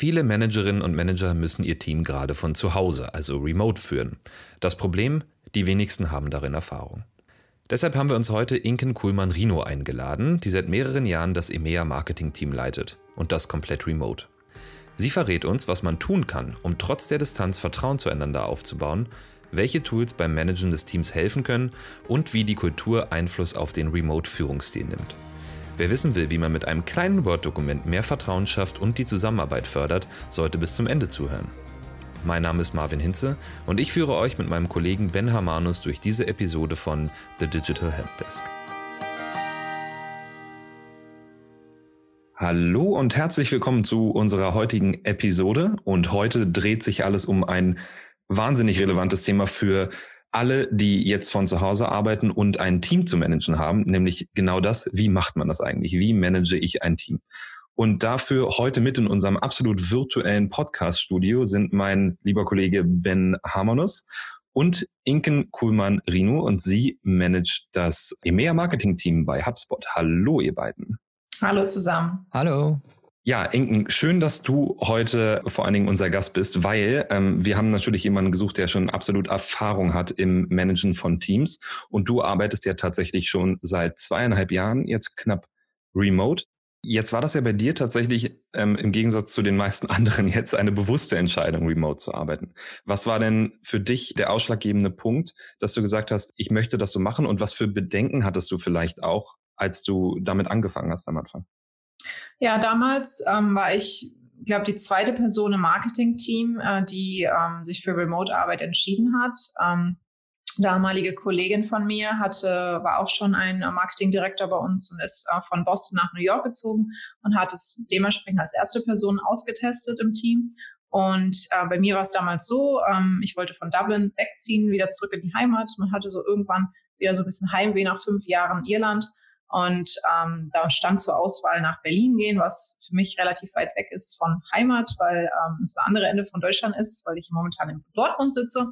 Viele Managerinnen und Manager müssen ihr Team gerade von zu Hause, also remote führen. Das Problem, die wenigsten haben darin Erfahrung. Deshalb haben wir uns heute Inken Kuhlmann-Rino eingeladen, die seit mehreren Jahren das EMEA Marketing-Team leitet und das komplett remote. Sie verrät uns, was man tun kann, um trotz der Distanz Vertrauen zueinander aufzubauen, welche Tools beim Managen des Teams helfen können und wie die Kultur Einfluss auf den Remote-Führungsstil nimmt. Wer wissen will, wie man mit einem kleinen Word-Dokument mehr Vertrauen schafft und die Zusammenarbeit fördert, sollte bis zum Ende zuhören. Mein Name ist Marvin Hinze und ich führe euch mit meinem Kollegen Ben Hamanus durch diese Episode von The Digital Helpdesk. Hallo und herzlich willkommen zu unserer heutigen Episode. Und heute dreht sich alles um ein wahnsinnig relevantes Thema für alle, die jetzt von zu Hause arbeiten und ein Team zu managen haben, nämlich genau das, wie macht man das eigentlich? Wie manage ich ein Team? Und dafür heute mit in unserem absolut virtuellen Podcast-Studio sind mein lieber Kollege Ben Harmonus und Inken Kuhlmann-Rino und sie managt das EMEA-Marketing-Team bei HubSpot. Hallo, ihr beiden. Hallo zusammen. Hallo. Ja, Inken, schön, dass du heute vor allen Dingen unser Gast bist, weil ähm, wir haben natürlich jemanden gesucht, der schon absolut Erfahrung hat im Managen von Teams. Und du arbeitest ja tatsächlich schon seit zweieinhalb Jahren, jetzt knapp remote. Jetzt war das ja bei dir tatsächlich ähm, im Gegensatz zu den meisten anderen jetzt eine bewusste Entscheidung, remote zu arbeiten. Was war denn für dich der ausschlaggebende Punkt, dass du gesagt hast, ich möchte das so machen? Und was für Bedenken hattest du vielleicht auch, als du damit angefangen hast am Anfang? Ja, damals ähm, war ich, glaube die zweite Person im Marketing-Team, äh, die ähm, sich für Remote-Arbeit entschieden hat. Ähm, damalige Kollegin von mir hatte, war auch schon ein äh, Marketingdirektor bei uns und ist äh, von Boston nach New York gezogen und hat es dementsprechend als erste Person ausgetestet im Team. Und äh, bei mir war es damals so, ähm, ich wollte von Dublin wegziehen, wieder zurück in die Heimat. Man hatte so irgendwann wieder so ein bisschen Heimweh nach fünf Jahren Irland und ähm, da stand zur Auswahl nach Berlin gehen, was für mich relativ weit weg ist von Heimat, weil ähm, es das andere Ende von Deutschland ist, weil ich momentan in Dortmund sitze.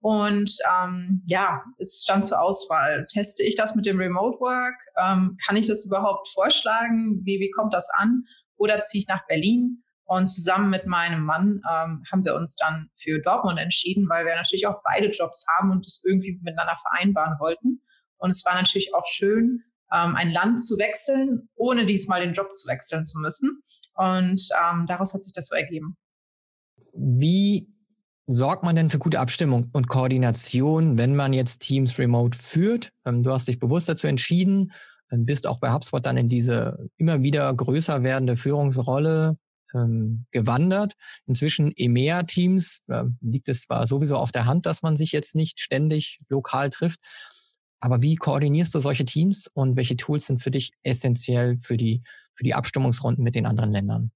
Und ähm, ja, es stand zur Auswahl. Teste ich das mit dem Remote Work? Ähm, kann ich das überhaupt vorschlagen? Wie, wie kommt das an? Oder ziehe ich nach Berlin? Und zusammen mit meinem Mann ähm, haben wir uns dann für Dortmund entschieden, weil wir natürlich auch beide Jobs haben und es irgendwie miteinander vereinbaren wollten. Und es war natürlich auch schön, ähm, ein Land zu wechseln, ohne diesmal den Job zu wechseln zu müssen. Und ähm, daraus hat sich das so ergeben. Wie sorgt man denn für gute Abstimmung und Koordination, wenn man jetzt Teams remote führt? Ähm, du hast dich bewusst dazu entschieden, ähm, bist auch bei HubSpot dann in diese immer wieder größer werdende Führungsrolle ähm, gewandert. Inzwischen EMEA-Teams äh, liegt es zwar sowieso auf der Hand, dass man sich jetzt nicht ständig lokal trifft, aber wie koordinierst du solche Teams und welche Tools sind für dich essentiell für die, für die Abstimmungsrunden mit den anderen Ländern?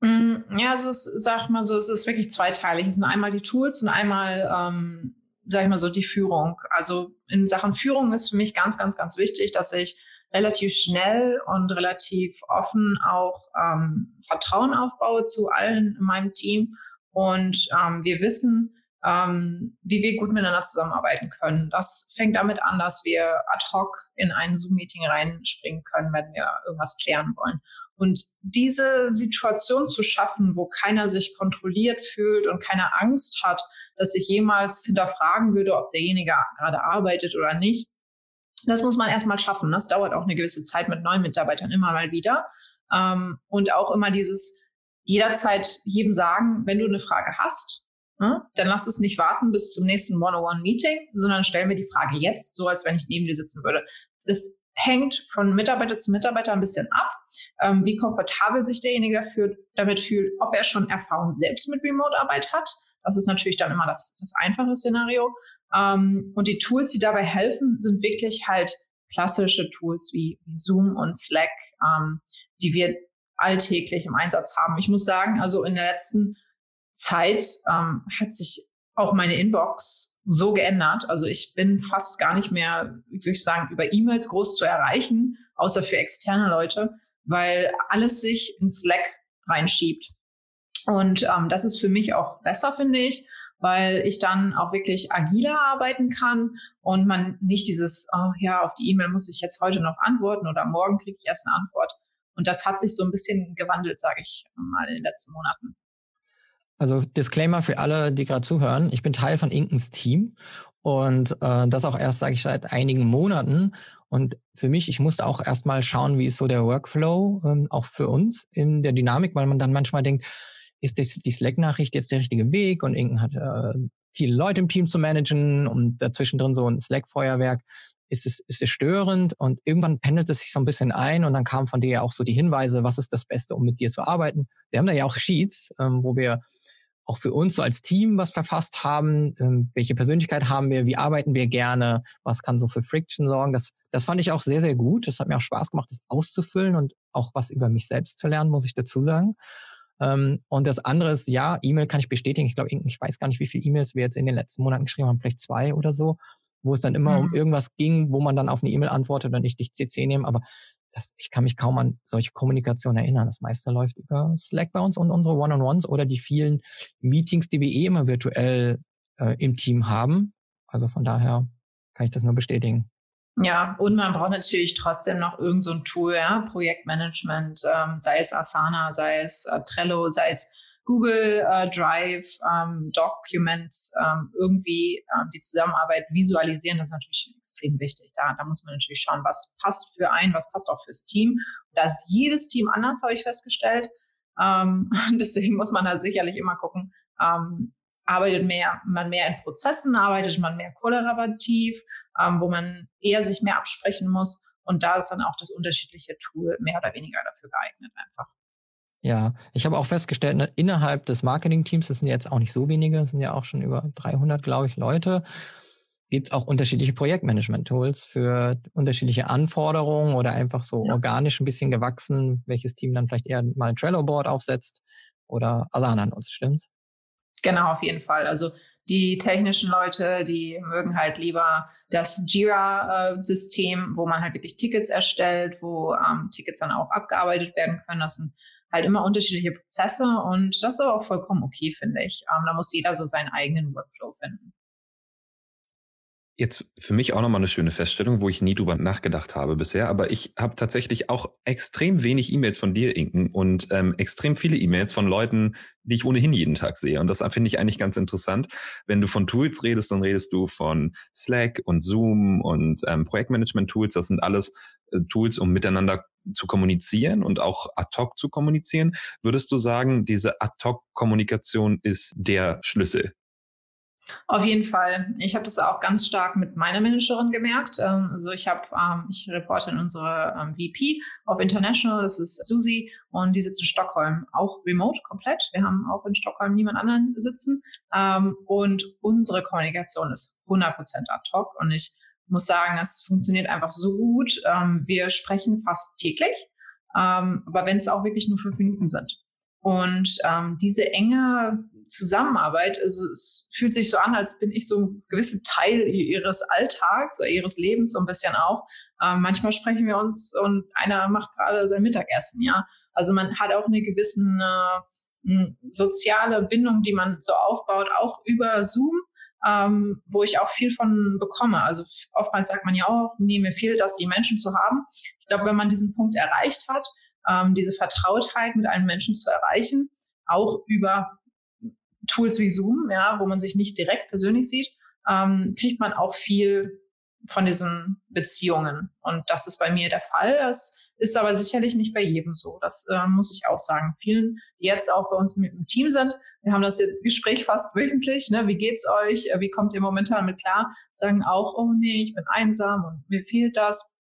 Mm, ja, also es, sag mal so, es ist wirklich zweiteilig. Es sind einmal die Tools und einmal, ähm, sag ich mal so, die Führung. Also in Sachen Führung ist für mich ganz, ganz, ganz wichtig, dass ich relativ schnell und relativ offen auch ähm, Vertrauen aufbaue zu allen in meinem Team. Und ähm, wir wissen, ähm, wie wir gut miteinander zusammenarbeiten können. Das fängt damit an, dass wir ad hoc in ein Zoom-Meeting reinspringen können, wenn wir irgendwas klären wollen. Und diese Situation zu schaffen, wo keiner sich kontrolliert fühlt und keine Angst hat, dass ich jemals hinterfragen würde, ob derjenige gerade arbeitet oder nicht, das muss man erstmal schaffen. Das dauert auch eine gewisse Zeit mit neuen Mitarbeitern immer mal wieder. Ähm, und auch immer dieses jederzeit jedem sagen, wenn du eine Frage hast? Dann lass es nicht warten bis zum nächsten One-on-One-Meeting, sondern stell mir die Frage jetzt, so als wenn ich neben dir sitzen würde. Das hängt von Mitarbeiter zu Mitarbeiter ein bisschen ab, ähm, wie komfortabel sich derjenige dafür, damit fühlt, ob er schon Erfahrung selbst mit Remote-Arbeit hat. Das ist natürlich dann immer das, das einfache Szenario. Ähm, und die Tools, die dabei helfen, sind wirklich halt klassische Tools wie, wie Zoom und Slack, ähm, die wir alltäglich im Einsatz haben. Ich muss sagen, also in der letzten Zeit ähm, hat sich auch meine Inbox so geändert. Also ich bin fast gar nicht mehr, würde ich sagen, über E-Mails groß zu erreichen, außer für externe Leute, weil alles sich in Slack reinschiebt. Und ähm, das ist für mich auch besser, finde ich, weil ich dann auch wirklich agiler arbeiten kann und man nicht dieses, oh ja, auf die E-Mail muss ich jetzt heute noch antworten oder morgen kriege ich erst eine Antwort. Und das hat sich so ein bisschen gewandelt, sage ich mal, in den letzten Monaten. Also Disclaimer für alle, die gerade zuhören. Ich bin Teil von Inkens Team und äh, das auch erst, sage ich, seit einigen Monaten. Und für mich, ich musste auch erstmal schauen, wie ist so der Workflow, ähm, auch für uns in der Dynamik, weil man dann manchmal denkt, ist das, die Slack-Nachricht jetzt der richtige Weg? Und Inken hat äh, viele Leute im Team zu managen und dazwischen drin so ein Slack-Feuerwerk. Ist es, ist es störend? Und irgendwann pendelt es sich so ein bisschen ein und dann kam von dir ja auch so die Hinweise, was ist das Beste, um mit dir zu arbeiten. Wir haben da ja auch Sheets, ähm, wo wir auch für uns so als Team was verfasst haben. Ähm, welche Persönlichkeit haben wir? Wie arbeiten wir gerne? Was kann so für Friction sorgen? Das, das fand ich auch sehr, sehr gut. Das hat mir auch Spaß gemacht, das auszufüllen und auch was über mich selbst zu lernen, muss ich dazu sagen. Ähm, und das andere ist, ja, E-Mail kann ich bestätigen. Ich glaube, ich weiß gar nicht, wie viele E-Mails wir jetzt in den letzten Monaten geschrieben haben, vielleicht zwei oder so, wo es dann immer mhm. um irgendwas ging, wo man dann auf eine E-Mail antwortet und ich dich CC nehme. Aber das, ich kann mich kaum an solche Kommunikation erinnern. Das meiste läuft über Slack bei uns und unsere One-on-Ones oder die vielen Meetings, die wir eh immer virtuell äh, im Team haben. Also von daher kann ich das nur bestätigen. Ja, und man braucht natürlich trotzdem noch irgendein so Tool, ja, Projektmanagement, ähm, sei es Asana, sei es äh, Trello, sei es Google äh, Drive, ähm, Documents, ähm, irgendwie ähm, die Zusammenarbeit visualisieren, das ist natürlich extrem wichtig. Da, da muss man natürlich schauen, was passt für einen, was passt auch fürs Team. Da ist jedes Team anders, habe ich festgestellt. Ähm, deswegen muss man da sicherlich immer gucken, ähm, arbeitet mehr, man mehr in Prozessen, arbeitet man mehr kollaborativ, ähm, wo man eher sich mehr absprechen muss. Und da ist dann auch das unterschiedliche Tool mehr oder weniger dafür geeignet einfach. Ja, ich habe auch festgestellt, ne, innerhalb des Marketing-Teams, das sind jetzt auch nicht so wenige, das sind ja auch schon über 300, glaube ich, Leute, gibt es auch unterschiedliche Projektmanagement-Tools für unterschiedliche Anforderungen oder einfach so ja. organisch ein bisschen gewachsen, welches Team dann vielleicht eher mal ein Trello-Board aufsetzt oder Asana nutzt, stimmt's? Genau, auf jeden Fall. Also die technischen Leute, die mögen halt lieber das Jira-System, wo man halt wirklich Tickets erstellt, wo ähm, Tickets dann auch abgearbeitet werden können. Das sind halt immer unterschiedliche Prozesse und das ist aber auch vollkommen okay, finde ich. Ähm, da muss jeder so seinen eigenen Workflow finden. Jetzt für mich auch nochmal eine schöne Feststellung, wo ich nie drüber nachgedacht habe bisher, aber ich habe tatsächlich auch extrem wenig E-Mails von dir, Inken, und ähm, extrem viele E-Mails von Leuten, die ich ohnehin jeden Tag sehe. Und das finde ich eigentlich ganz interessant. Wenn du von Tools redest, dann redest du von Slack und Zoom und ähm, Projektmanagement-Tools. Das sind alles äh, Tools, um miteinander zu kommunizieren und auch ad hoc zu kommunizieren. Würdest du sagen, diese ad hoc Kommunikation ist der Schlüssel auf jeden Fall. Ich habe das auch ganz stark mit meiner Managerin gemerkt. Ähm, also ich habe, ähm, ich reporte in unsere ähm, VP auf International, das ist Susi, und die sitzt in Stockholm, auch remote komplett. Wir haben auch in Stockholm niemand anderen sitzen. Und unsere Kommunikation ist 100% ad hoc. Und ich muss sagen, es funktioniert einfach so gut. Wir sprechen fast täglich, aber wenn es auch wirklich nur fünf Minuten sind. Und diese enge Zusammenarbeit, also es fühlt sich so an, als bin ich so ein gewisser Teil ihres Alltags ihres Lebens so ein bisschen auch. Ähm, manchmal sprechen wir uns und einer macht gerade sein Mittagessen, ja. Also man hat auch eine gewisse äh, soziale Bindung, die man so aufbaut, auch über Zoom. Ähm, wo ich auch viel von bekomme. Also oftmals sagt man ja auch, nee, mir fehlt das, die Menschen zu haben. Ich glaube, wenn man diesen Punkt erreicht hat, ähm, diese Vertrautheit mit einem Menschen zu erreichen, auch über Tools wie Zoom, ja, wo man sich nicht direkt persönlich sieht, ähm, kriegt man auch viel von diesen Beziehungen. Und das ist bei mir der Fall. Das ist aber sicherlich nicht bei jedem so. Das äh, muss ich auch sagen. Vielen, die jetzt auch bei uns mit im Team sind, wir haben das Gespräch fast wöchentlich, ne? wie geht's euch, wie kommt ihr momentan mit klar, sagen auch, oh nee, ich bin einsam und mir fehlt das.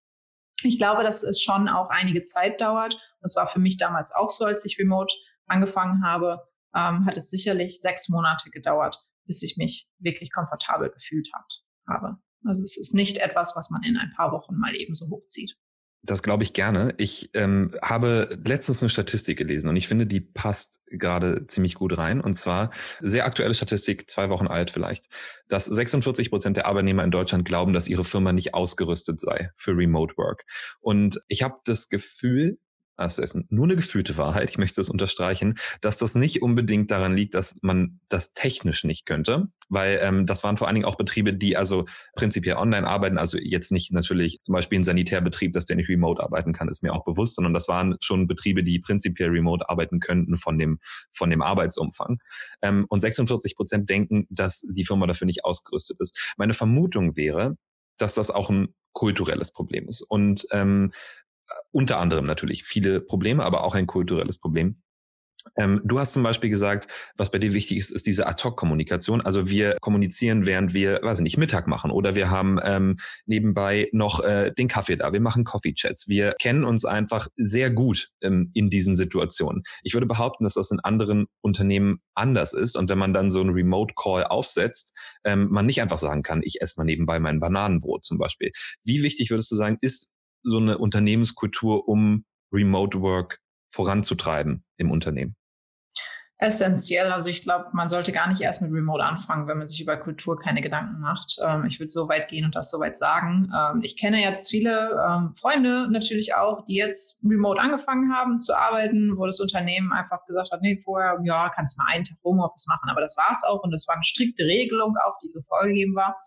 Ich glaube, dass es schon auch einige Zeit dauert. Das war für mich damals auch so, als ich remote angefangen habe. Ähm, hat es sicherlich sechs Monate gedauert, bis ich mich wirklich komfortabel gefühlt hat, habe. Also es ist nicht etwas, was man in ein paar Wochen mal eben so hochzieht. Das glaube ich gerne. Ich ähm, habe letztens eine Statistik gelesen und ich finde, die passt gerade ziemlich gut rein. Und zwar sehr aktuelle Statistik, zwei Wochen alt vielleicht, dass 46 Prozent der Arbeitnehmer in Deutschland glauben, dass ihre Firma nicht ausgerüstet sei für Remote Work. Und ich habe das Gefühl, das ist nur eine gefühlte Wahrheit, ich möchte das unterstreichen, dass das nicht unbedingt daran liegt, dass man das technisch nicht könnte, weil ähm, das waren vor allen Dingen auch Betriebe, die also prinzipiell online arbeiten, also jetzt nicht natürlich zum Beispiel ein Sanitärbetrieb, dass der nicht remote arbeiten kann, ist mir auch bewusst, sondern das waren schon Betriebe, die prinzipiell remote arbeiten könnten von dem, von dem Arbeitsumfang. Ähm, und 46 Prozent denken, dass die Firma dafür nicht ausgerüstet ist. Meine Vermutung wäre, dass das auch ein kulturelles Problem ist. Und ähm, unter anderem natürlich viele Probleme, aber auch ein kulturelles Problem. Ähm, du hast zum Beispiel gesagt, was bei dir wichtig ist, ist diese Ad-Hoc-Kommunikation. Also wir kommunizieren, während wir, weiß ich nicht, Mittag machen oder wir haben ähm, nebenbei noch äh, den Kaffee da. Wir machen Coffee-Chats. Wir kennen uns einfach sehr gut ähm, in diesen Situationen. Ich würde behaupten, dass das in anderen Unternehmen anders ist und wenn man dann so einen Remote-Call aufsetzt, ähm, man nicht einfach sagen kann, ich esse mal nebenbei mein Bananenbrot zum Beispiel. Wie wichtig würdest du sagen, ist so eine Unternehmenskultur, um Remote Work voranzutreiben im Unternehmen? Essentiell. Also ich glaube, man sollte gar nicht erst mit Remote anfangen, wenn man sich über Kultur keine Gedanken macht. Ähm, ich würde so weit gehen und das so weit sagen. Ähm, ich kenne jetzt viele ähm, Freunde natürlich auch, die jetzt remote angefangen haben zu arbeiten, wo das Unternehmen einfach gesagt hat, nee, vorher, ja, kannst mal einen Tag Homeoffice machen, aber das war es auch und das war eine strikte Regelung auch, die so vorgegeben war.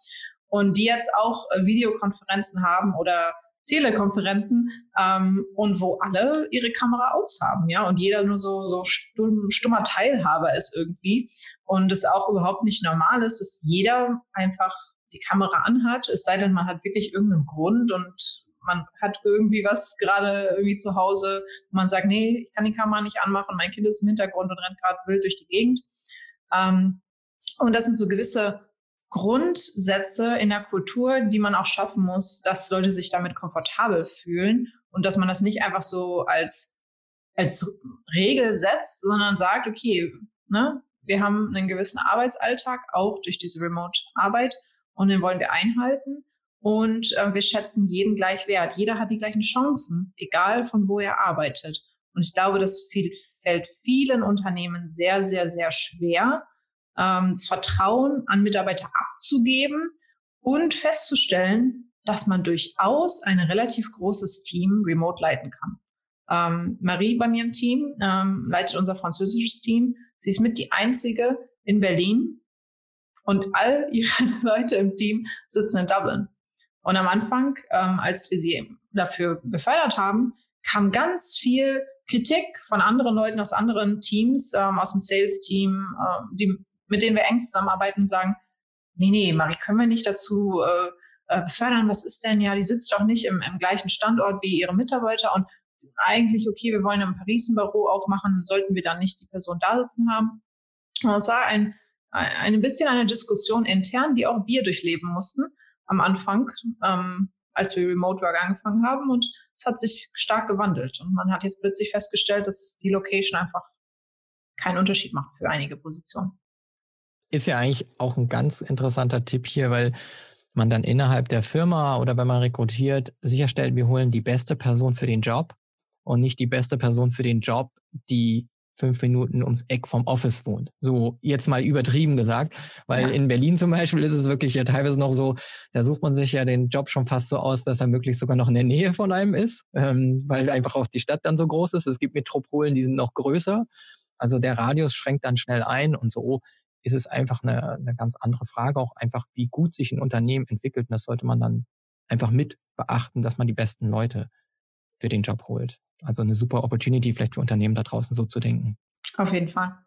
Und die jetzt auch äh, Videokonferenzen haben oder Telekonferenzen ähm, und wo alle ihre Kamera aushaben, ja, und jeder nur so, so stumm, stummer Teilhaber ist irgendwie und es auch überhaupt nicht normal ist, dass jeder einfach die Kamera anhat, es sei denn, man hat wirklich irgendeinen Grund und man hat irgendwie was gerade irgendwie zu Hause, wo man sagt, nee, ich kann die Kamera nicht anmachen, mein Kind ist im Hintergrund und rennt gerade wild durch die Gegend. Ähm, und das sind so gewisse Grundsätze in der Kultur, die man auch schaffen muss, dass Leute sich damit komfortabel fühlen und dass man das nicht einfach so als, als Regel setzt, sondern sagt, okay, ne, wir haben einen gewissen Arbeitsalltag, auch durch diese Remote-Arbeit, und den wollen wir einhalten. Und äh, wir schätzen jeden gleich wert. Jeder hat die gleichen Chancen, egal von wo er arbeitet. Und ich glaube, das fällt vielen Unternehmen sehr, sehr, sehr schwer, das Vertrauen an Mitarbeiter abzugeben und festzustellen, dass man durchaus ein relativ großes Team remote leiten kann. Ähm, Marie bei mir im Team ähm, leitet unser französisches Team. Sie ist mit die einzige in Berlin und all ihre Leute im Team sitzen in Dublin. Und am Anfang, ähm, als wir sie dafür befördert haben, kam ganz viel Kritik von anderen Leuten aus anderen Teams, ähm, aus dem Sales-Team, äh, die mit denen wir eng zusammenarbeiten, sagen, nee, nee, Marie, können wir nicht dazu äh, äh, befördern? Was ist denn? Ja, die sitzt doch nicht im, im gleichen Standort wie ihre Mitarbeiter und eigentlich, okay, wir wollen in Paris ein Büro aufmachen, sollten wir dann nicht die Person da sitzen haben? Und es war ein, ein bisschen eine Diskussion intern, die auch wir durchleben mussten am Anfang, ähm, als wir Remote Work angefangen haben. Und es hat sich stark gewandelt. Und man hat jetzt plötzlich festgestellt, dass die Location einfach keinen Unterschied macht für einige Positionen ist ja eigentlich auch ein ganz interessanter Tipp hier, weil man dann innerhalb der Firma oder wenn man rekrutiert sicherstellt, wir holen die beste Person für den Job und nicht die beste Person für den Job, die fünf Minuten ums Eck vom Office wohnt. So jetzt mal übertrieben gesagt, weil ja. in Berlin zum Beispiel ist es wirklich ja teilweise noch so, da sucht man sich ja den Job schon fast so aus, dass er möglichst sogar noch in der Nähe von einem ist, ähm, weil einfach auch die Stadt dann so groß ist. Es gibt Metropolen, die sind noch größer. Also der Radius schränkt dann schnell ein und so ist es einfach eine, eine ganz andere Frage, auch einfach, wie gut sich ein Unternehmen entwickelt. Und das sollte man dann einfach mit beachten, dass man die besten Leute für den Job holt. Also eine super Opportunity vielleicht für Unternehmen da draußen so zu denken. Auf jeden Fall.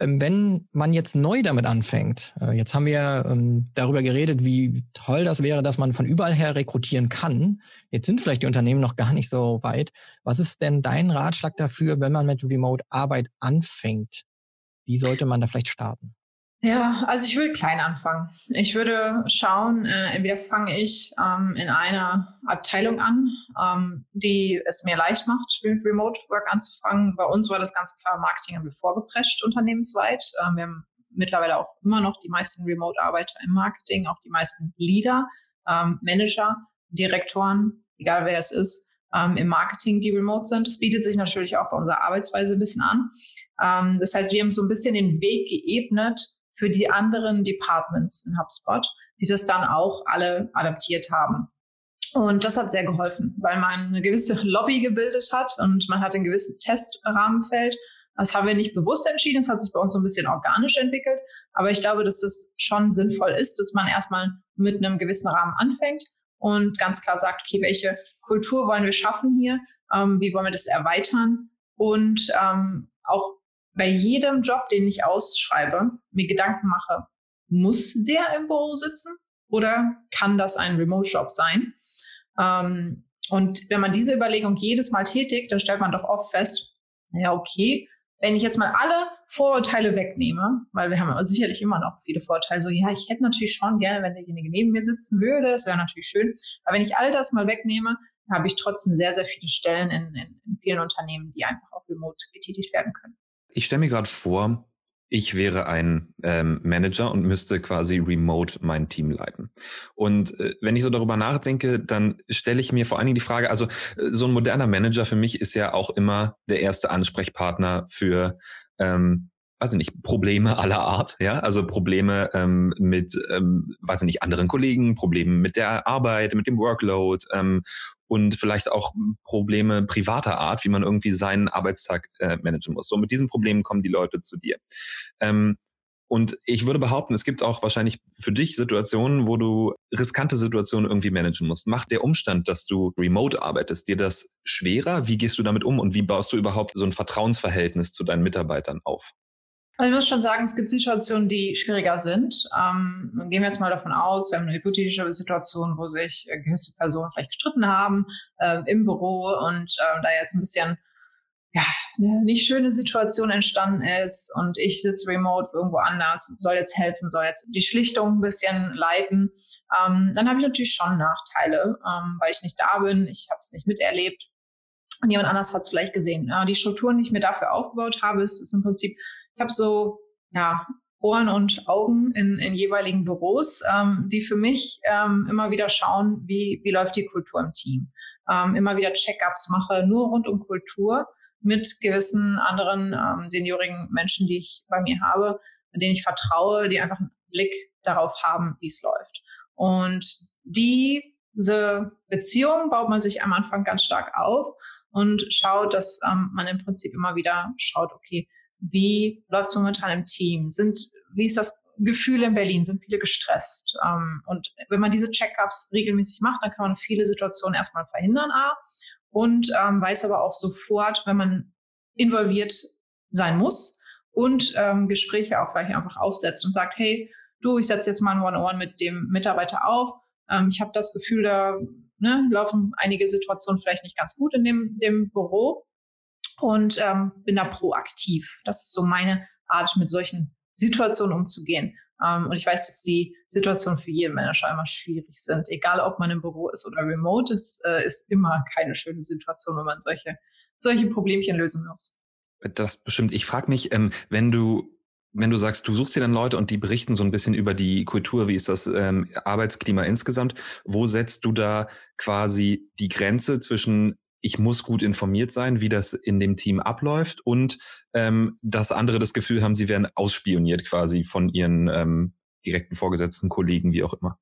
Ähm, wenn man jetzt neu damit anfängt, äh, jetzt haben wir ähm, darüber geredet, wie toll das wäre, dass man von überall her rekrutieren kann. Jetzt sind vielleicht die Unternehmen noch gar nicht so weit. Was ist denn dein Ratschlag dafür, wenn man mit Remote-Arbeit anfängt? Wie sollte man da vielleicht starten? Ja, also ich würde klein anfangen. Ich würde schauen, äh, entweder fange ich ähm, in einer Abteilung an, ähm, die es mir leicht macht, mit Remote Work anzufangen. Bei uns war das ganz klar, Marketing haben wir vorgeprescht unternehmensweit. Ähm, wir haben mittlerweile auch immer noch die meisten Remote-Arbeiter im Marketing, auch die meisten Leader, ähm, Manager, Direktoren, egal wer es ist, ähm, im Marketing, die remote sind. Das bietet sich natürlich auch bei unserer Arbeitsweise ein bisschen an. Ähm, das heißt, wir haben so ein bisschen den Weg geebnet, für die anderen Departments in HubSpot, die das dann auch alle adaptiert haben. Und das hat sehr geholfen, weil man eine gewisse Lobby gebildet hat und man hat ein gewisses Testrahmenfeld. Das haben wir nicht bewusst entschieden, es hat sich bei uns so ein bisschen organisch entwickelt. Aber ich glaube, dass es schon sinnvoll ist, dass man erstmal mit einem gewissen Rahmen anfängt und ganz klar sagt, okay, welche Kultur wollen wir schaffen hier? Ähm, wie wollen wir das erweitern? Und ähm, auch bei jedem Job, den ich ausschreibe, mir Gedanken mache, muss der im Büro sitzen oder kann das ein Remote-Job sein? Ähm, und wenn man diese Überlegung jedes Mal tätigt, dann stellt man doch oft fest, ja, okay, wenn ich jetzt mal alle Vorurteile wegnehme, weil wir haben sicherlich immer noch viele Vorteile, so ja, ich hätte natürlich schon gerne, wenn derjenige neben mir sitzen würde, das wäre natürlich schön. Aber wenn ich all das mal wegnehme, habe ich trotzdem sehr, sehr viele Stellen in, in, in vielen Unternehmen, die einfach auch remote getätigt werden können. Ich stelle mir gerade vor, ich wäre ein ähm, Manager und müsste quasi remote mein Team leiten. Und äh, wenn ich so darüber nachdenke, dann stelle ich mir vor allen Dingen die Frage, also äh, so ein moderner Manager für mich ist ja auch immer der erste Ansprechpartner für ähm, weiß ich nicht, Probleme aller Art, ja, also Probleme ähm, mit, ähm, weiß ich nicht, anderen Kollegen, Probleme mit der Arbeit, mit dem Workload ähm, und vielleicht auch Probleme privater Art, wie man irgendwie seinen Arbeitstag äh, managen muss. So mit diesen Problemen kommen die Leute zu dir. Ähm, und ich würde behaupten, es gibt auch wahrscheinlich für dich Situationen, wo du riskante Situationen irgendwie managen musst. Macht der Umstand, dass du remote arbeitest, dir das schwerer? Wie gehst du damit um und wie baust du überhaupt so ein Vertrauensverhältnis zu deinen Mitarbeitern auf? Also ich muss schon sagen, es gibt Situationen, die schwieriger sind. Ähm, gehen wir jetzt mal davon aus, wir haben eine hypothetische Situation, wo sich äh, gewisse Personen vielleicht gestritten haben äh, im Büro und äh, da jetzt ein bisschen ja, eine nicht schöne Situation entstanden ist und ich sitze remote irgendwo anders, soll jetzt helfen, soll jetzt die Schlichtung ein bisschen leiten, ähm, dann habe ich natürlich schon Nachteile, ähm, weil ich nicht da bin, ich habe es nicht miterlebt und jemand anders hat es vielleicht gesehen. Ja, die Strukturen, die ich mir dafür aufgebaut habe, ist, ist im Prinzip ich habe so, ja, Ohren und Augen in, in jeweiligen Büros, ähm, die für mich ähm, immer wieder schauen, wie, wie läuft die Kultur im Team. Ähm, immer wieder Check-ups mache, nur rund um Kultur mit gewissen anderen ähm, seniorigen Menschen, die ich bei mir habe, denen ich vertraue, die einfach einen Blick darauf haben, wie es läuft. Und diese Beziehung baut man sich am Anfang ganz stark auf und schaut, dass ähm, man im Prinzip immer wieder schaut, okay, wie läuft es momentan im Team? Sind, wie ist das Gefühl in Berlin? Sind viele gestresst? Ähm, und wenn man diese Checkups regelmäßig macht, dann kann man viele Situationen erstmal verhindern, A, und ähm, weiß aber auch sofort, wenn man involviert sein muss und ähm, Gespräche auch vielleicht einfach aufsetzt und sagt, hey, du, ich setze jetzt mal ein One-on-One mit dem Mitarbeiter auf. Ähm, ich habe das Gefühl, da ne, laufen einige Situationen vielleicht nicht ganz gut in dem, dem Büro und ähm, bin da proaktiv. Das ist so meine Art, mit solchen Situationen umzugehen. Ähm, und ich weiß, dass die Situationen für jeden Manager immer schwierig sind. Egal, ob man im Büro ist oder remote, es äh, ist immer keine schöne Situation, wenn man solche, solche Problemchen lösen muss. Das bestimmt. Ich frage mich, ähm, wenn du wenn du sagst, du suchst dir dann Leute und die berichten so ein bisschen über die Kultur, wie ist das ähm, Arbeitsklima insgesamt, wo setzt du da quasi die Grenze zwischen ich muss gut informiert sein, wie das in dem Team abläuft und ähm, dass andere das Gefühl haben, sie werden ausspioniert quasi von ihren ähm, direkten Vorgesetzten, Kollegen, wie auch immer.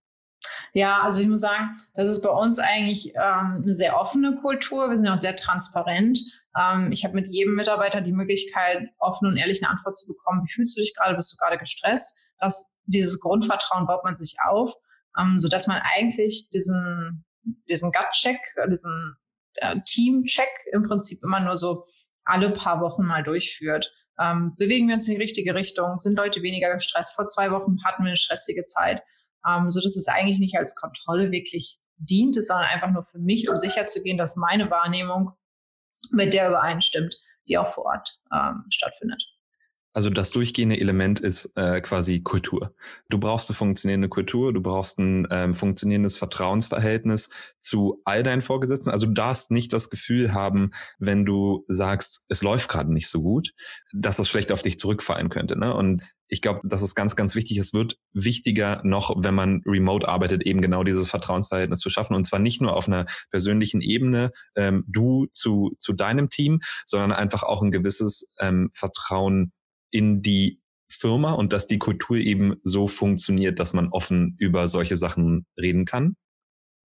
Ja, also ich muss sagen, das ist bei uns eigentlich ähm, eine sehr offene Kultur. Wir sind auch sehr transparent. Ähm, ich habe mit jedem Mitarbeiter die Möglichkeit, offen und ehrlich eine Antwort zu bekommen. Wie fühlst du dich gerade? Bist du gerade gestresst? Das, dieses Grundvertrauen baut man sich auf, ähm, sodass man eigentlich diesen, diesen Gut-Check, diesen äh, Team-Check im Prinzip immer nur so alle paar Wochen mal durchführt. Ähm, bewegen wir uns in die richtige Richtung? Sind Leute weniger gestresst? Vor zwei Wochen hatten wir eine stressige Zeit, ähm, so dass es eigentlich nicht als Kontrolle wirklich dient, sondern einfach nur für mich, um sicherzugehen, dass meine Wahrnehmung mit der übereinstimmt, die auch vor Ort ähm, stattfindet. Also das durchgehende Element ist äh, quasi Kultur. Du brauchst eine funktionierende Kultur, du brauchst ein ähm, funktionierendes Vertrauensverhältnis zu all deinen Vorgesetzten. Also du darfst nicht das Gefühl haben, wenn du sagst, es läuft gerade nicht so gut, dass das schlecht auf dich zurückfallen könnte. Ne? Und ich glaube, das ist ganz, ganz wichtig. Es wird wichtiger noch, wenn man remote arbeitet, eben genau dieses Vertrauensverhältnis zu schaffen. Und zwar nicht nur auf einer persönlichen Ebene, ähm, du zu, zu deinem Team, sondern einfach auch ein gewisses ähm, Vertrauen in die Firma und dass die Kultur eben so funktioniert, dass man offen über solche Sachen reden kann?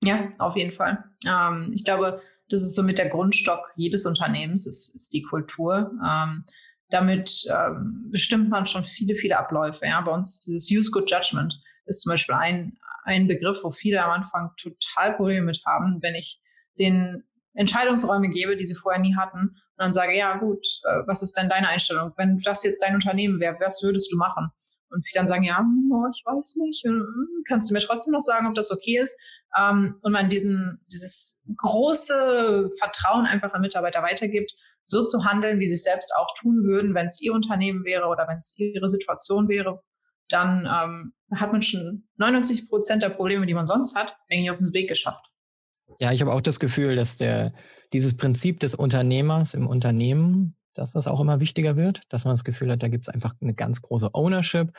Ja, auf jeden Fall. Ähm, ich glaube, das ist so mit der Grundstock jedes Unternehmens, ist, ist die Kultur. Ähm, damit ähm, bestimmt man schon viele, viele Abläufe. Ja, bei uns dieses Use Good Judgment ist zum Beispiel ein, ein Begriff, wo viele am Anfang total Probleme mit haben, wenn ich den Entscheidungsräume gebe, die sie vorher nie hatten, und dann sage, ja gut, äh, was ist denn deine Einstellung? Wenn das jetzt dein Unternehmen wäre, was würdest du machen? Und viele dann sagen, ja, oh, ich weiß nicht, hm, kannst du mir trotzdem noch sagen, ob das okay ist? Ähm, und man diesen, dieses große Vertrauen einfach an Mitarbeiter weitergibt, so zu handeln, wie sie es selbst auch tun würden, wenn es ihr Unternehmen wäre oder wenn es ihre Situation wäre, dann ähm, hat man schon 99 Prozent der Probleme, die man sonst hat, eigentlich auf den Weg geschafft. Ja, ich habe auch das Gefühl, dass der, dieses Prinzip des Unternehmers im Unternehmen, dass das auch immer wichtiger wird, dass man das Gefühl hat, da gibt es einfach eine ganz große Ownership.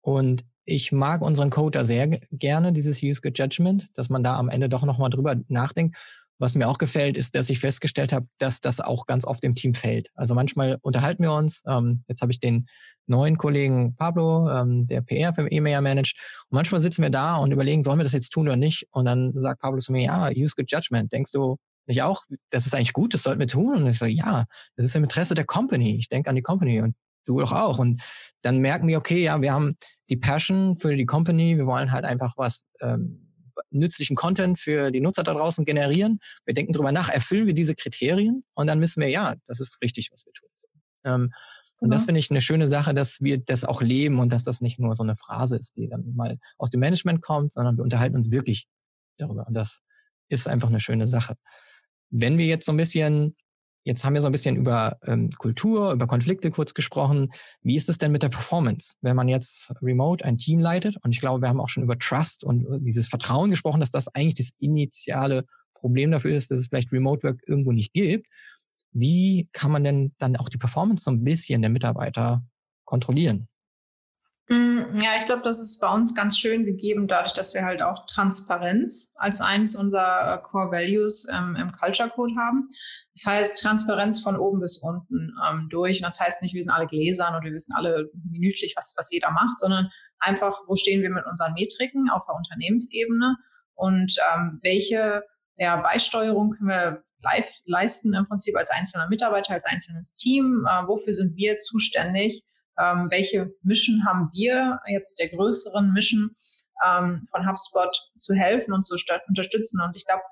Und ich mag unseren Code da sehr gerne, dieses Use Good Judgment, dass man da am Ende doch nochmal drüber nachdenkt. Was mir auch gefällt, ist, dass ich festgestellt habe, dass das auch ganz oft im Team fällt. Also manchmal unterhalten wir uns. Ähm, jetzt habe ich den neuen Kollegen Pablo, ähm, der PR für EMEA managt. Und manchmal sitzen wir da und überlegen, sollen wir das jetzt tun oder nicht? Und dann sagt Pablo zu mir, ja, use good judgment. Denkst du nicht auch, das ist eigentlich gut, das sollten wir tun? Und ich sage, ja, das ist im Interesse der Company. Ich denke an die Company und du doch auch. Und dann merken wir, okay, ja, wir haben die Passion für die Company. Wir wollen halt einfach was ähm, nützlichen Content für die Nutzer da draußen generieren. Wir denken drüber nach, erfüllen wir diese Kriterien? Und dann wissen wir, ja, das ist richtig, was wir tun. Ähm, und das finde ich eine schöne Sache, dass wir das auch leben und dass das nicht nur so eine Phrase ist, die dann mal aus dem Management kommt, sondern wir unterhalten uns wirklich darüber. Und das ist einfach eine schöne Sache. Wenn wir jetzt so ein bisschen, jetzt haben wir so ein bisschen über ähm, Kultur, über Konflikte kurz gesprochen. Wie ist es denn mit der Performance? Wenn man jetzt remote ein Team leitet, und ich glaube, wir haben auch schon über Trust und dieses Vertrauen gesprochen, dass das eigentlich das initiale Problem dafür ist, dass es vielleicht Remote Work irgendwo nicht gibt. Wie kann man denn dann auch die Performance so ein bisschen der Mitarbeiter kontrollieren? Mm, ja, ich glaube, das ist bei uns ganz schön gegeben, dadurch, dass wir halt auch Transparenz als eines unserer äh, Core Values ähm, im Culture Code haben. Das heißt, Transparenz von oben bis unten ähm, durch. Und das heißt nicht, wir sind alle gläsern und wir wissen alle minütlich, was, was jeder macht, sondern einfach, wo stehen wir mit unseren Metriken auf der Unternehmensebene und ähm, welche ja, Beisteuerung können wir live leisten im Prinzip als einzelner Mitarbeiter, als einzelnes Team. Äh, wofür sind wir zuständig? Ähm, welche Mission haben wir jetzt der größeren Mission ähm, von HubSpot zu helfen und zu unterstützen? Und ich glaube,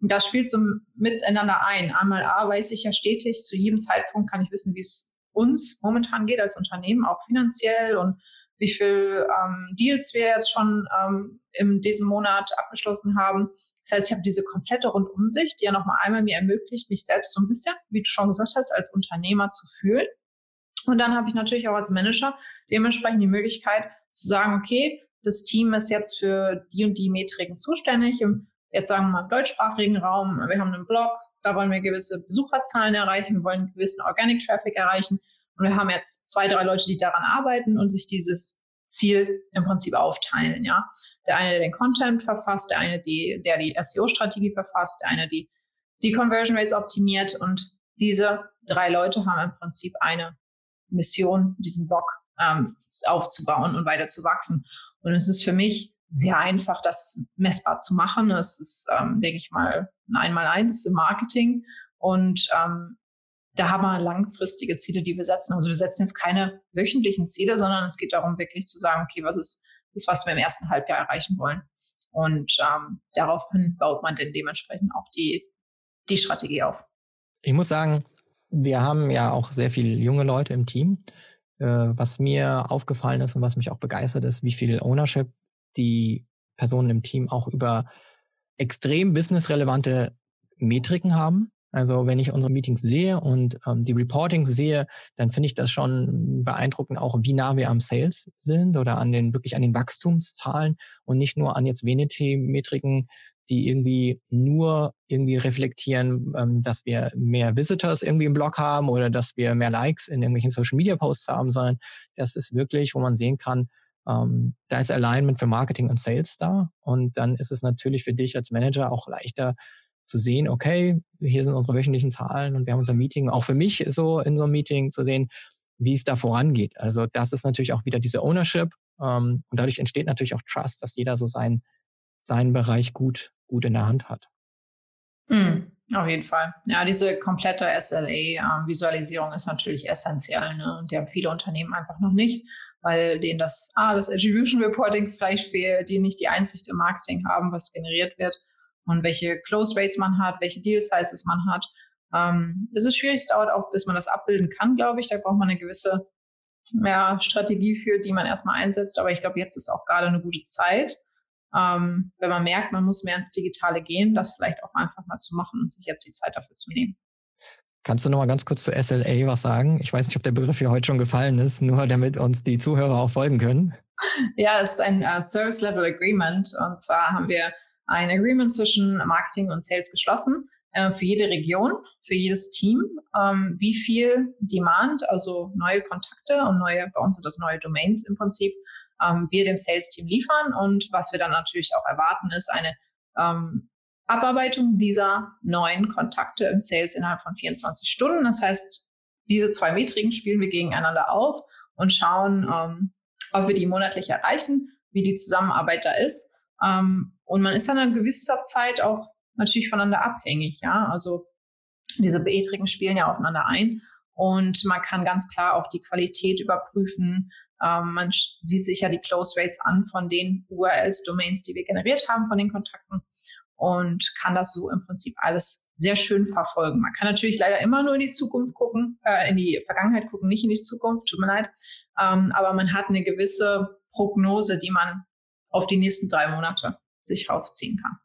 das spielt so miteinander ein. Einmal A, weiß ich ja stetig, zu jedem Zeitpunkt kann ich wissen, wie es uns momentan geht als Unternehmen, auch finanziell und wie viel ähm, Deals wir jetzt schon ähm, in diesem Monat abgeschlossen haben. Das heißt, ich habe diese komplette Rundumsicht, die ja nochmal einmal mir ermöglicht, mich selbst so ein bisschen, wie du schon gesagt hast, als Unternehmer zu fühlen. Und dann habe ich natürlich auch als Manager dementsprechend die Möglichkeit zu sagen, okay, das Team ist jetzt für die und die Metriken zuständig. Im, jetzt sagen wir mal im deutschsprachigen Raum, wir haben einen Blog, da wollen wir gewisse Besucherzahlen erreichen, wir wollen gewissen Organic Traffic erreichen. Und wir haben jetzt zwei, drei Leute, die daran arbeiten und sich dieses Ziel im Prinzip aufteilen. Ja, der eine, der den Content verfasst, der eine, die, der die SEO-Strategie verfasst, der eine, die die Conversion Rates optimiert und diese drei Leute haben im Prinzip eine Mission, diesen Blog ähm, aufzubauen und weiter zu wachsen. Und es ist für mich sehr einfach, das messbar zu machen. Es ist, ähm, denke ich mal, ein Einmaleins im Marketing. Und ähm, da haben wir langfristige Ziele, die wir setzen. Also wir setzen jetzt keine wöchentlichen Ziele, sondern es geht darum, wirklich zu sagen, okay, was ist das, was wir im ersten Halbjahr erreichen wollen. Und ähm, daraufhin baut man dann dementsprechend auch die, die Strategie auf. Ich muss sagen, wir haben ja auch sehr viele junge Leute im Team. Äh, was mir aufgefallen ist und was mich auch begeistert ist, wie viel Ownership die Personen im Team auch über extrem businessrelevante Metriken haben. Also wenn ich unsere Meetings sehe und ähm, die Reportings sehe, dann finde ich das schon beeindruckend, auch wie nah wir am Sales sind oder an den wirklich an den Wachstumszahlen und nicht nur an jetzt Vanity-Metriken, die irgendwie nur irgendwie reflektieren, ähm, dass wir mehr Visitors irgendwie im Blog haben oder dass wir mehr Likes in irgendwelchen Social-Media-Posts haben, sondern das ist wirklich, wo man sehen kann, ähm, da ist Alignment für Marketing und Sales da und dann ist es natürlich für dich als Manager auch leichter, zu sehen, okay, hier sind unsere wöchentlichen Zahlen und wir haben unser Meeting, auch für mich so in so einem Meeting zu sehen, wie es da vorangeht. Also das ist natürlich auch wieder diese Ownership ähm, und dadurch entsteht natürlich auch Trust, dass jeder so sein, seinen Bereich gut, gut in der Hand hat. Mhm. Auf jeden Fall. Ja, diese komplette SLA-Visualisierung ähm, ist natürlich essentiell. Ne? Und die haben viele Unternehmen einfach noch nicht, weil denen das, ah, das Attribution Reporting vielleicht fehlt, die nicht die Einsicht im Marketing haben, was generiert wird und welche Close Rates man hat, welche Deal Sizes man hat. Ähm, das ist schwierig, es dauert auch, bis man das abbilden kann, glaube ich. Da braucht man eine gewisse ja, Strategie für, die man erstmal einsetzt. Aber ich glaube, jetzt ist auch gerade eine gute Zeit ähm, wenn man merkt, man muss mehr ins Digitale gehen, das vielleicht auch einfach mal zu machen und sich jetzt die Zeit dafür zu nehmen. Kannst du noch mal ganz kurz zu SLA was sagen? Ich weiß nicht, ob der Begriff hier heute schon gefallen ist, nur damit uns die Zuhörer auch folgen können. Ja, es ist ein uh, Service Level Agreement und zwar haben wir ein Agreement zwischen Marketing und Sales geschlossen äh, für jede Region, für jedes Team, ähm, wie viel Demand, also neue Kontakte und neue, bei uns sind das neue Domains im Prinzip, ähm, wir dem Sales-Team liefern. Und was wir dann natürlich auch erwarten, ist eine ähm, Abarbeitung dieser neuen Kontakte im Sales innerhalb von 24 Stunden. Das heißt, diese zwei Metriken spielen wir gegeneinander auf und schauen, ob wir die monatlich erreichen, wie die Zusammenarbeit da ist. Und man ist dann in gewisser Zeit auch natürlich voneinander abhängig. Ja, also diese Metriken spielen ja aufeinander ein und man kann ganz klar auch die Qualität überprüfen. Ähm, man sieht sich ja die Close Rates an von den URLs, Domains, die wir generiert haben von den Kontakten und kann das so im Prinzip alles sehr schön verfolgen. Man kann natürlich leider immer nur in die Zukunft gucken, äh, in die Vergangenheit gucken, nicht in die Zukunft, tut mir leid. Ähm, aber man hat eine gewisse Prognose, die man auf die nächsten drei Monate sich raufziehen kann.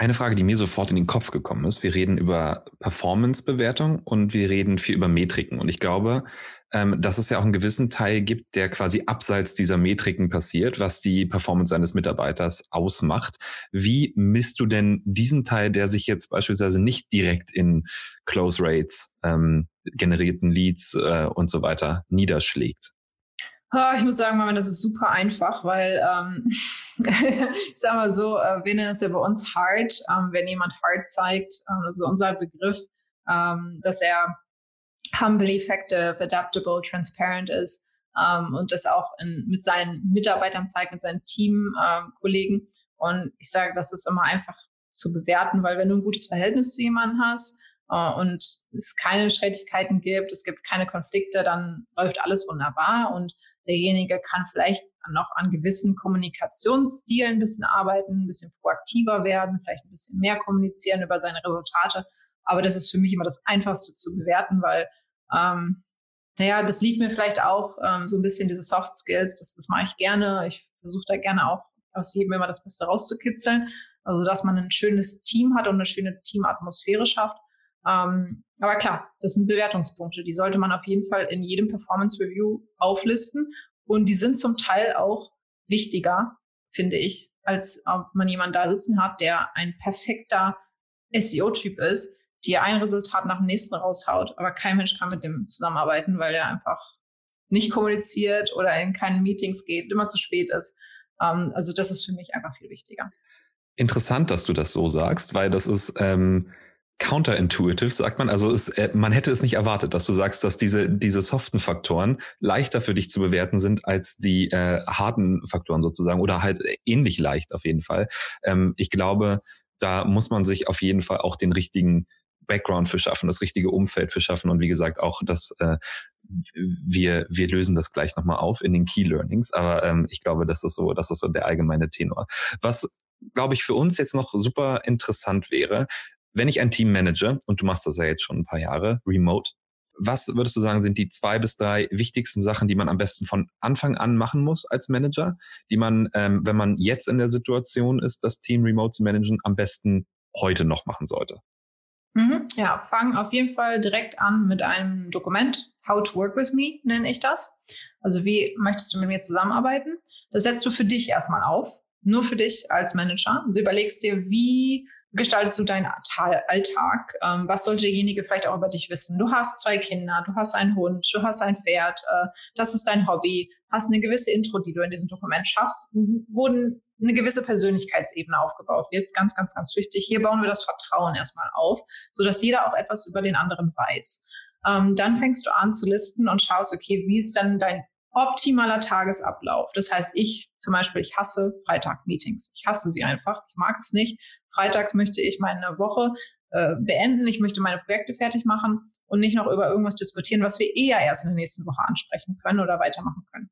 Eine Frage, die mir sofort in den Kopf gekommen ist. Wir reden über Performance-Bewertung und wir reden viel über Metriken. Und ich glaube, ähm, dass es ja auch einen gewissen Teil gibt, der quasi abseits dieser Metriken passiert, was die Performance eines Mitarbeiters ausmacht. Wie misst du denn diesen Teil, der sich jetzt beispielsweise nicht direkt in Close Rates, ähm, generierten Leads äh, und so weiter niederschlägt? Ich muss sagen, das ist super einfach, weil ähm, ich sag mal so, äh, wir nennen es ja bei uns hard. Ähm, wenn jemand hard zeigt, ähm, das ist unser Begriff, ähm, dass er humble, effective, adaptable, transparent ist ähm, und das auch in, mit seinen Mitarbeitern zeigt, mit seinen Teamkollegen. Ähm, und ich sage, das ist immer einfach zu bewerten, weil wenn du ein gutes Verhältnis zu jemandem hast, und es keine Streitigkeiten gibt, es gibt keine Konflikte, dann läuft alles wunderbar und derjenige kann vielleicht noch an gewissen Kommunikationsstilen ein bisschen arbeiten, ein bisschen proaktiver werden, vielleicht ein bisschen mehr kommunizieren über seine Resultate. Aber das ist für mich immer das Einfachste zu bewerten, weil, ähm, naja, das liegt mir vielleicht auch ähm, so ein bisschen diese Soft Skills, das, das mache ich gerne. Ich versuche da gerne auch aus jedem immer das Beste rauszukitzeln. Also, dass man ein schönes Team hat und eine schöne Teamatmosphäre schafft. Ähm, aber klar, das sind Bewertungspunkte. Die sollte man auf jeden Fall in jedem Performance Review auflisten. Und die sind zum Teil auch wichtiger, finde ich, als ob man jemanden da sitzen hat, der ein perfekter SEO-Typ ist, die ein Resultat nach dem nächsten raushaut. Aber kein Mensch kann mit dem zusammenarbeiten, weil er einfach nicht kommuniziert oder in keinen Meetings geht, immer zu spät ist. Ähm, also das ist für mich einfach viel wichtiger. Interessant, dass du das so sagst, weil das ist ähm, counterintuitive, sagt man. Also es, äh, man hätte es nicht erwartet, dass du sagst, dass diese, diese soften Faktoren leichter für dich zu bewerten sind als die äh, harten Faktoren sozusagen oder halt ähnlich leicht auf jeden Fall. Ähm, ich glaube, da muss man sich auf jeden Fall auch den richtigen Background für schaffen, das richtige Umfeld für schaffen und wie gesagt auch das äh, wir, wir lösen das gleich nochmal auf in den Key Learnings, aber ähm, ich glaube, das ist so, das ist so der allgemeine Tenor. Was glaube ich, für uns jetzt noch super interessant wäre, wenn ich ein Team manage, und du machst das ja jetzt schon ein paar Jahre, remote, was würdest du sagen, sind die zwei bis drei wichtigsten Sachen, die man am besten von Anfang an machen muss als Manager, die man, ähm, wenn man jetzt in der Situation ist, das Team remote zu managen, am besten heute noch machen sollte? Mhm, ja, fang auf jeden Fall direkt an mit einem Dokument. How to work with me nenne ich das. Also wie möchtest du mit mir zusammenarbeiten? Das setzt du für dich erstmal auf, nur für dich als Manager. Du überlegst dir, wie gestaltest du deinen Alltag? Ähm, was sollte derjenige vielleicht auch über dich wissen? Du hast zwei Kinder, du hast einen Hund, du hast ein Pferd, äh, das ist dein Hobby, hast eine gewisse Intro, die du in diesem Dokument schaffst, wurden eine gewisse Persönlichkeitsebene aufgebaut wird. Ganz, ganz, ganz wichtig. Hier bauen wir das Vertrauen erstmal auf, so dass jeder auch etwas über den anderen weiß. Ähm, dann fängst du an zu listen und schaust, okay, wie ist dann dein optimaler Tagesablauf. Das heißt, ich zum Beispiel, ich hasse Freitag-Meetings. Ich hasse sie einfach. Ich mag es nicht. Freitags möchte ich meine Woche äh, beenden. Ich möchte meine Projekte fertig machen und nicht noch über irgendwas diskutieren, was wir eher erst in der nächsten Woche ansprechen können oder weitermachen können.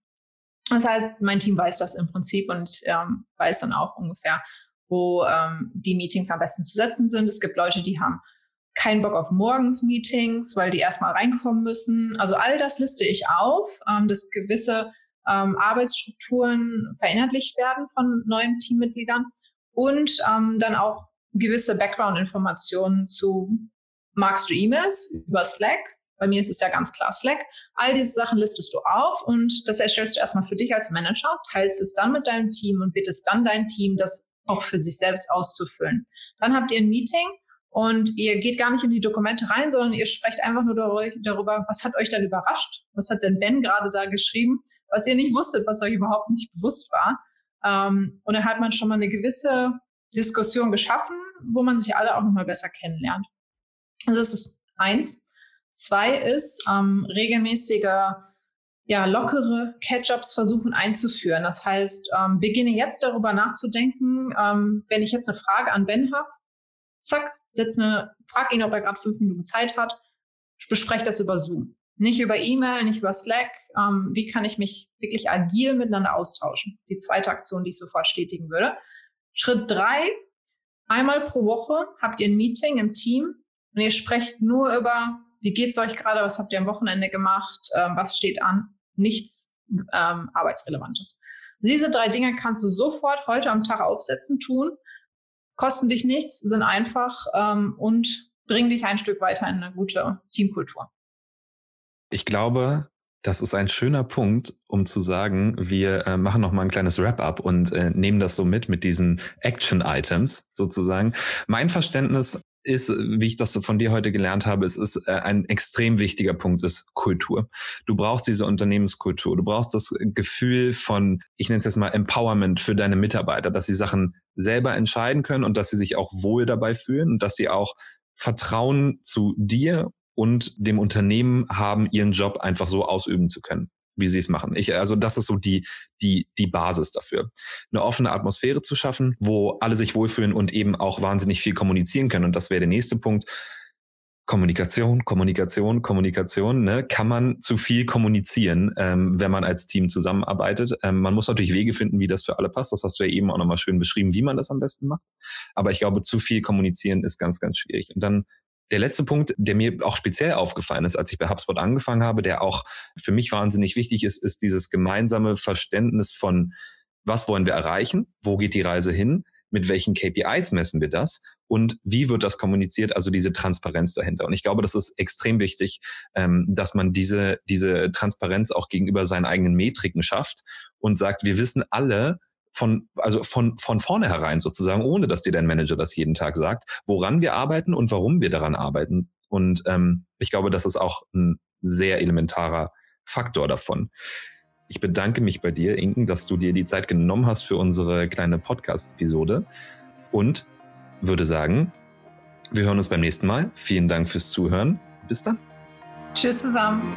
Das heißt, mein Team weiß das im Prinzip und ähm, weiß dann auch ungefähr, wo ähm, die Meetings am besten zu setzen sind. Es gibt Leute, die haben keinen Bock auf Morgens-Meetings, weil die erstmal reinkommen müssen. Also all das liste ich auf, ähm, dass gewisse ähm, Arbeitsstrukturen verinnerlicht werden von neuen Teammitgliedern und ähm, dann auch gewisse Background-Informationen zu, magst du E-Mails über Slack? Bei mir ist es ja ganz klar Slack. All diese Sachen listest du auf und das erstellst du erstmal für dich als Manager, teilst es dann mit deinem Team und bittest dann dein Team, das auch für sich selbst auszufüllen. Dann habt ihr ein Meeting und ihr geht gar nicht in die Dokumente rein, sondern ihr sprecht einfach nur darüber, was hat euch denn überrascht? Was hat denn Ben gerade da geschrieben, was ihr nicht wusstet, was euch überhaupt nicht bewusst war? Ähm, und dann hat man schon mal eine gewisse Diskussion geschaffen, wo man sich alle auch nochmal besser kennenlernt. Also das ist eins. Zwei ist ähm, regelmäßiger ja, lockere Catch-ups versuchen einzuführen. Das heißt, ähm, beginne jetzt darüber nachzudenken, ähm, wenn ich jetzt eine Frage an Ben habe, zack, setz eine, frag ihn, ob er gerade fünf Minuten Zeit hat, bespreche das über Zoom. Nicht über E-Mail, nicht über Slack. Ähm, wie kann ich mich wirklich agil miteinander austauschen? Die zweite Aktion, die ich sofort stetigen würde. Schritt drei, einmal pro Woche habt ihr ein Meeting im Team und ihr sprecht nur über, wie geht's euch gerade, was habt ihr am Wochenende gemacht, ähm, was steht an, nichts ähm, Arbeitsrelevantes. Diese drei Dinge kannst du sofort heute am Tag aufsetzen, tun, kosten dich nichts, sind einfach ähm, und bringen dich ein Stück weiter in eine gute Teamkultur. Ich glaube, das ist ein schöner Punkt, um zu sagen, wir äh, machen noch mal ein kleines Wrap-up und äh, nehmen das so mit mit diesen Action-Items sozusagen. Mein Verständnis ist, wie ich das so von dir heute gelernt habe, es ist äh, ein extrem wichtiger Punkt, ist Kultur. Du brauchst diese Unternehmenskultur. Du brauchst das Gefühl von, ich nenne es jetzt mal Empowerment für deine Mitarbeiter, dass sie Sachen selber entscheiden können und dass sie sich auch wohl dabei fühlen und dass sie auch Vertrauen zu dir und dem Unternehmen haben, ihren Job einfach so ausüben zu können wie sie es machen. Ich, also das ist so die, die, die Basis dafür. Eine offene Atmosphäre zu schaffen, wo alle sich wohlfühlen und eben auch wahnsinnig viel kommunizieren können. Und das wäre der nächste Punkt. Kommunikation, Kommunikation, Kommunikation. Ne? Kann man zu viel kommunizieren, ähm, wenn man als Team zusammenarbeitet? Ähm, man muss natürlich Wege finden, wie das für alle passt. Das hast du ja eben auch nochmal schön beschrieben, wie man das am besten macht. Aber ich glaube, zu viel kommunizieren ist ganz, ganz schwierig. Und dann der letzte Punkt, der mir auch speziell aufgefallen ist, als ich bei HubSpot angefangen habe, der auch für mich wahnsinnig wichtig ist, ist dieses gemeinsame Verständnis von, was wollen wir erreichen, wo geht die Reise hin, mit welchen KPIs messen wir das? Und wie wird das kommuniziert, also diese Transparenz dahinter. Und ich glaube, das ist extrem wichtig, ähm, dass man diese, diese Transparenz auch gegenüber seinen eigenen Metriken schafft und sagt, wir wissen alle, von, also von, von vornherein sozusagen, ohne dass dir dein Manager das jeden Tag sagt, woran wir arbeiten und warum wir daran arbeiten. Und ähm, ich glaube, das ist auch ein sehr elementarer Faktor davon. Ich bedanke mich bei dir, Inken, dass du dir die Zeit genommen hast für unsere kleine Podcast-Episode und würde sagen, wir hören uns beim nächsten Mal. Vielen Dank fürs Zuhören. Bis dann. Tschüss zusammen.